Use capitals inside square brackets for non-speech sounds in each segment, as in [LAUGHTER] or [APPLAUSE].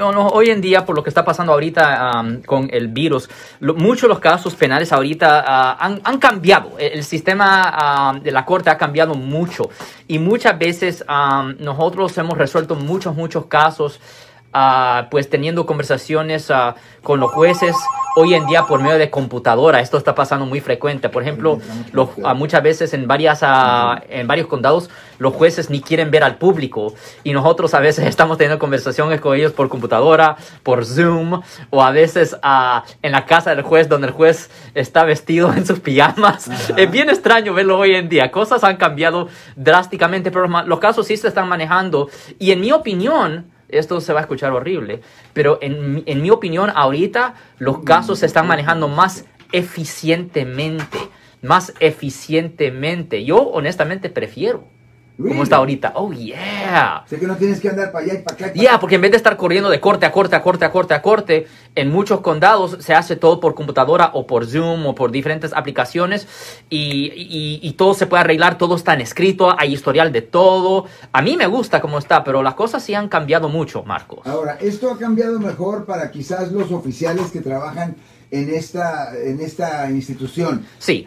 Hoy en día, por lo que está pasando ahorita con el virus, muchos de los casos penales ahorita ah, han, cambiado. El, el sistema de la corte ha cambiado mucho. Y muchas veces nosotros hemos resuelto muchos, muchos casos, ah, pues teniendo conversaciones ah, con los jueces hoy en día por medio de computadora. Esto está pasando muy frecuente. Por ejemplo, los- muchas veces en, varias, en varios condados los jueces ni quieren ver al público y nosotros a veces [LAUGHS] estamos teniendo conversaciones con ellos por computadora, por Zoom o a veces en la casa del juez donde el juez está vestido en sus pijamas. Es bien extraño verlo hoy en día. Cosas han cambiado drásticamente, pero los casos sí se están manejando y en mi opinión, esto se va a escuchar horrible, pero en, en mi opinión ahorita los casos se están manejando más eficientemente, más eficientemente. Yo honestamente prefiero Really? está ahorita. Oh, yeah. Sé que no tienes que andar para allá y para acá. Ya, porque en vez de estar corriendo de corte a corte, a corte, a corte, a corte, en muchos condados se hace todo por computadora o por Zoom o por diferentes aplicaciones y, y- y todo se puede arreglar, todo está en escrito, hay historial de todo. A mí me gusta como está, pero las cosas sí han cambiado mucho, Marcos. Ahora, esto ha cambiado mejor para quizás los oficiales que trabajan en esta, en esta institución. Sí.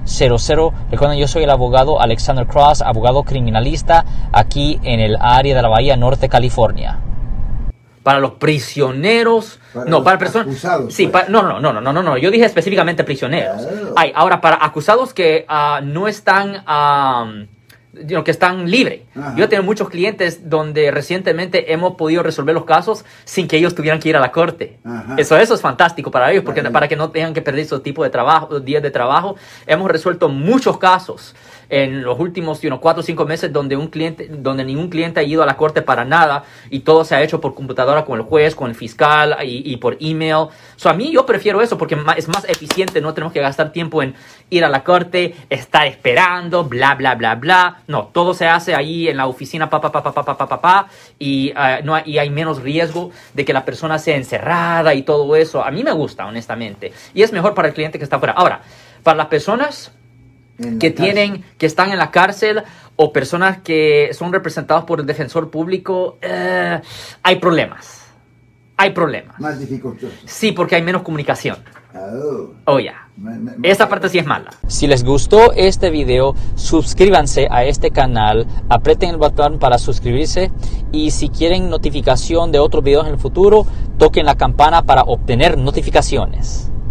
1-800-530-1800. Recuerden, yo soy el abogado Alexander Cross, abogado criminalista aquí en el área de la Bahía Norte, California. Para los prisioneros, Para no, los para personas. acusados, Sí, pues. no, no, no, no, no, no, no. Yo dije específicamente prisioneros. Claro. Ay, ahora para acusados que ah, no están, am, you know, que están libres. Ajá. Yo tengo muchos clientes donde recientemente hemos podido resolver los casos sin que ellos tuvieran que ir a la corte. Ajá. Eso, eso es fantástico para ellos, porque Vale. para que no tengan que perder su tipo de trabajo, días de trabajo. Hemos resuelto muchos casos en los últimos you know, cuatro o cinco meses donde un cliente, donde ningún cliente ha ido a la corte para nada y todo se ha hecho por computadora con el juez, con el fiscal y, y por email. So, a mí yo prefiero eso porque es más eficiente, no tenemos que gastar tiempo en ir a la corte, estar esperando, bla, bla, bla, bla. No, todo se hace ahí en la oficina, pa, pa, pa, pa, pa, pa, pa, pa, pa, y, ah, no y hay menos riesgo de que la persona sea encerrada y todo eso. A mí me gusta, honestamente. Y es mejor para el cliente que está afuera. Ahora, para las personas que cárcel. tienen, que están en la cárcel o personas que son representados por el defensor público, eh, hay problemas. Hay problemas. Más dificultoso. Sí, porque hay menos comunicación. Oh. Oh, ya. Me- Esa parte sí es mala. Si les gustó este video, suscríbanse a este canal, aprieten el botón para suscribirse y si quieren notificación de otros videos en el futuro, toquen la campana para obtener notificaciones.